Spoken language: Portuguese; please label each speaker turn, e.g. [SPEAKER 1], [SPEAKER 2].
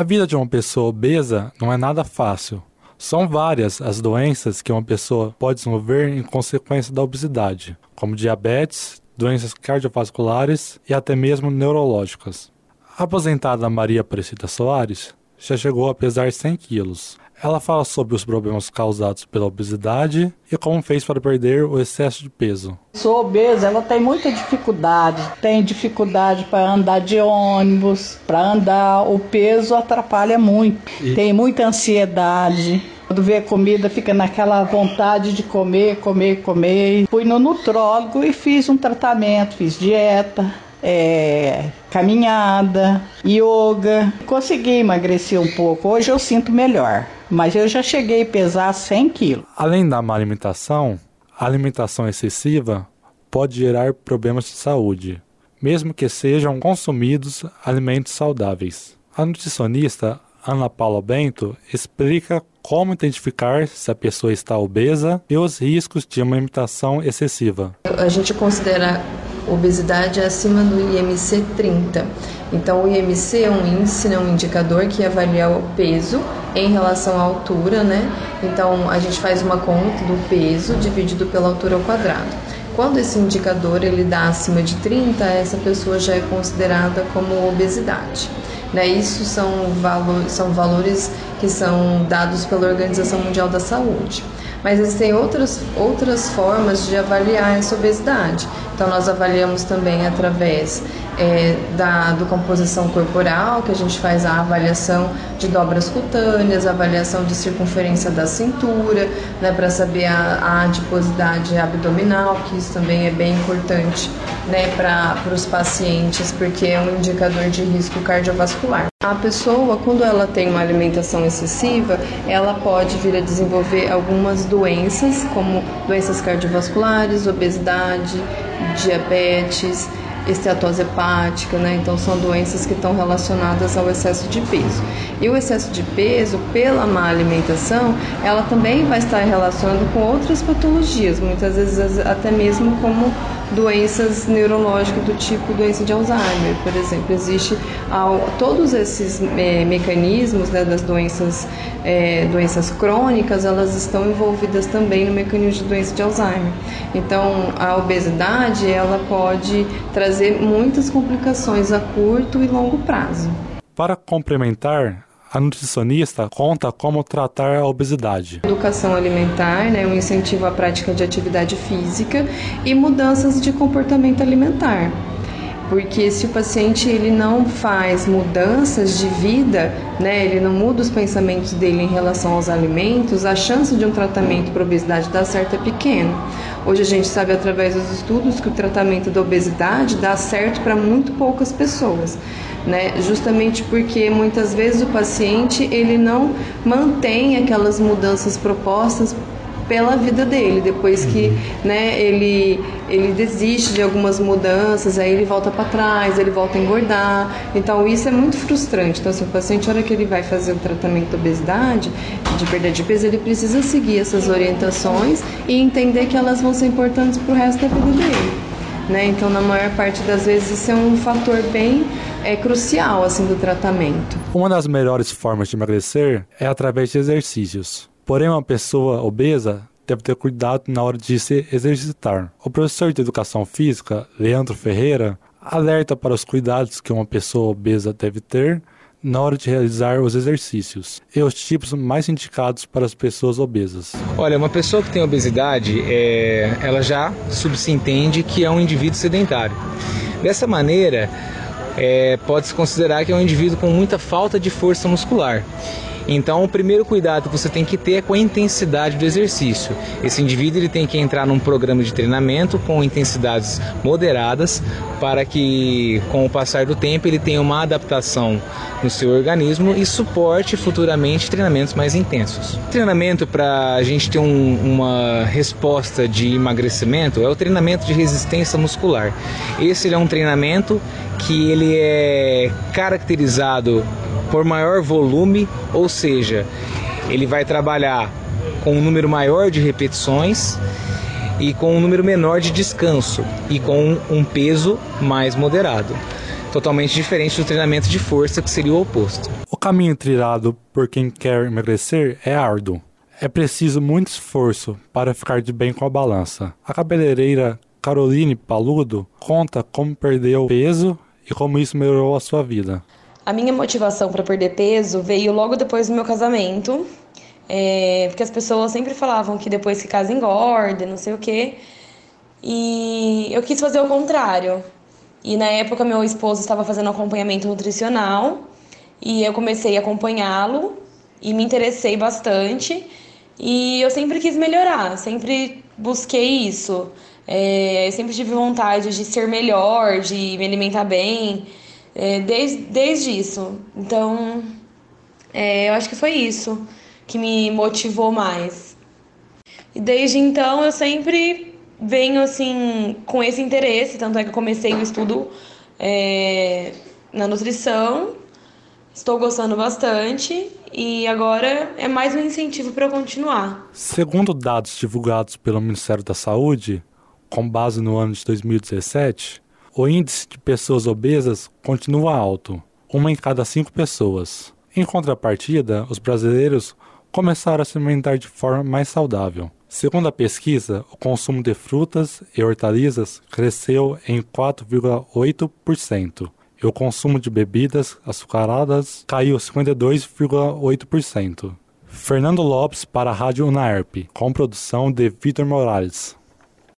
[SPEAKER 1] A vida de uma pessoa obesa não é nada fácil. São várias as doenças que uma pessoa pode desenvolver em consequência da obesidade, como diabetes, doenças cardiovasculares e até mesmo neurológicas. A aposentada Maria Aparecida Soares já chegou a pesar 100 quilos. Ela fala sobre os problemas causados pela obesidade e como fez para perder o excesso de peso.
[SPEAKER 2] Sou obesa, ela tem muita dificuldade. Tem dificuldade para andar de ônibus, para andar, o peso atrapalha muito. E... Tem muita ansiedade. Quando vê comida, fica naquela vontade de comer, comer, comer. Fui no nutrólogo e fiz um tratamento, fiz dieta é, caminhada, yoga. Consegui emagrecer um pouco. Hoje eu sinto melhor, mas eu já cheguei a pesar 100 quilos.
[SPEAKER 1] Além da má alimentação, a alimentação excessiva pode gerar problemas de saúde, mesmo que sejam consumidos alimentos saudáveis. A nutricionista Ana Paula Bento explica como identificar se a pessoa está obesa e os riscos de uma alimentação excessiva.
[SPEAKER 3] A gente considera obesidade acima do IMC 30. Então, o IMC é um índice, né, um indicador que avalia o peso em relação à altura, né? Então, a gente faz uma conta do peso dividido pela altura ao quadrado. Quando esse indicador ele dá acima de 30, essa pessoa já é considerada como obesidade. Né? Isso são, valor, são valores que são dados pela Organização Mundial da Saúde. Mas existem outras, outras formas de avaliar essa obesidade. Então, nós avaliamos também através é, da do composição corporal, que a gente faz a avaliação de dobras cutâneas, avaliação de circunferência da cintura, né, para saber a, a adiposidade abdominal, que isso também é bem importante né, para os pacientes, porque é um indicador de risco cardiovascular. A pessoa, quando ela tem uma alimentação excessiva, ela pode vir a desenvolver algumas doenças, como doenças cardiovasculares, obesidade, diabetes, esteatose hepática, né? Então são doenças que estão relacionadas ao excesso de peso. E o excesso de peso, pela má alimentação, ela também vai estar relacionando com outras patologias, muitas vezes até mesmo como doenças neurológicas do tipo doença de Alzheimer, por exemplo. Existe ao, todos esses é, mecanismos né, das doenças, é, doenças crônicas, elas estão envolvidas também no mecanismo de doença de Alzheimer. Então, a obesidade ela pode trazer muitas complicações a curto e longo prazo.
[SPEAKER 1] Para complementar, a nutricionista conta como tratar a obesidade.
[SPEAKER 3] Educação alimentar, né, um incentivo à prática de atividade física e mudanças de comportamento alimentar. Porque se o paciente ele não faz mudanças de vida, né, ele não muda os pensamentos dele em relação aos alimentos, a chance de um tratamento para obesidade dar certo é pequena. Hoje a gente sabe através dos estudos que o tratamento da obesidade dá certo para muito poucas pessoas né? Justamente porque muitas vezes o paciente ele não mantém aquelas mudanças propostas pela vida dele. Depois que né, ele, ele desiste de algumas mudanças, aí ele volta para trás, ele volta a engordar. Então isso é muito frustrante. Então, se o paciente, na hora que ele vai fazer o tratamento de obesidade, de perda de peso, ele precisa seguir essas orientações e entender que elas vão ser importantes para o resto da vida dele. Né? Então, na maior parte das vezes, isso é um fator bem é, crucial assim do tratamento.
[SPEAKER 1] Uma das melhores formas de emagrecer é através de exercícios. Porém, uma pessoa obesa deve ter cuidado na hora de se exercitar. O professor de educação física, Leandro Ferreira, alerta para os cuidados que uma pessoa obesa deve ter na hora de realizar os exercícios e os tipos mais indicados para as pessoas obesas.
[SPEAKER 4] Olha, uma pessoa que tem obesidade, é, ela já subsentende que é um indivíduo sedentário. Dessa maneira, é, pode-se considerar que é um indivíduo com muita falta de força muscular. Então, o primeiro cuidado que você tem que ter é com a intensidade do exercício. Esse indivíduo ele tem que entrar num programa de treinamento com intensidades moderadas para que, com o passar do tempo, ele tenha uma adaptação no seu organismo e suporte futuramente treinamentos mais intensos. O treinamento para a gente ter um, uma resposta de emagrecimento é o treinamento de resistência muscular. Esse é um treinamento que ele é caracterizado por maior volume, ou seja, ele vai trabalhar com um número maior de repetições e com um número menor de descanso e com um peso mais moderado. totalmente diferente do treinamento de força, que seria o oposto.
[SPEAKER 1] O caminho trilhado por quem quer emagrecer é árduo. É preciso muito esforço para ficar de bem com a balança. A cabeleireira Caroline Paludo conta como perdeu peso e como isso melhorou a sua vida.
[SPEAKER 5] A minha motivação para perder peso veio logo depois do meu casamento, é, porque as pessoas sempre falavam que depois que casa engorda, não sei o quê. E eu quis fazer o contrário. E na época meu esposo estava fazendo acompanhamento nutricional e eu comecei a acompanhá-lo e me interessei bastante. E eu sempre quis melhorar, sempre busquei isso. É, sempre tive vontade de ser melhor, de me alimentar bem, é, desde, desde isso. Então, é, eu acho que foi isso que me motivou mais. E desde então eu sempre venho assim com esse interesse, tanto é que eu comecei o estudo é, na nutrição, estou gostando bastante e agora é mais um incentivo para eu continuar.
[SPEAKER 1] Segundo dados divulgados pelo Ministério da Saúde, com base no ano de 2017, o índice de pessoas obesas continua alto, uma em cada cinco pessoas. Em contrapartida, os brasileiros começaram a se alimentar de forma mais saudável. Segundo a pesquisa, o consumo de frutas e hortaliças cresceu em 4,8% e o consumo de bebidas açucaradas caiu 52,8%. Fernando Lopes para a Rádio UNAERP, com produção de Vitor Morales.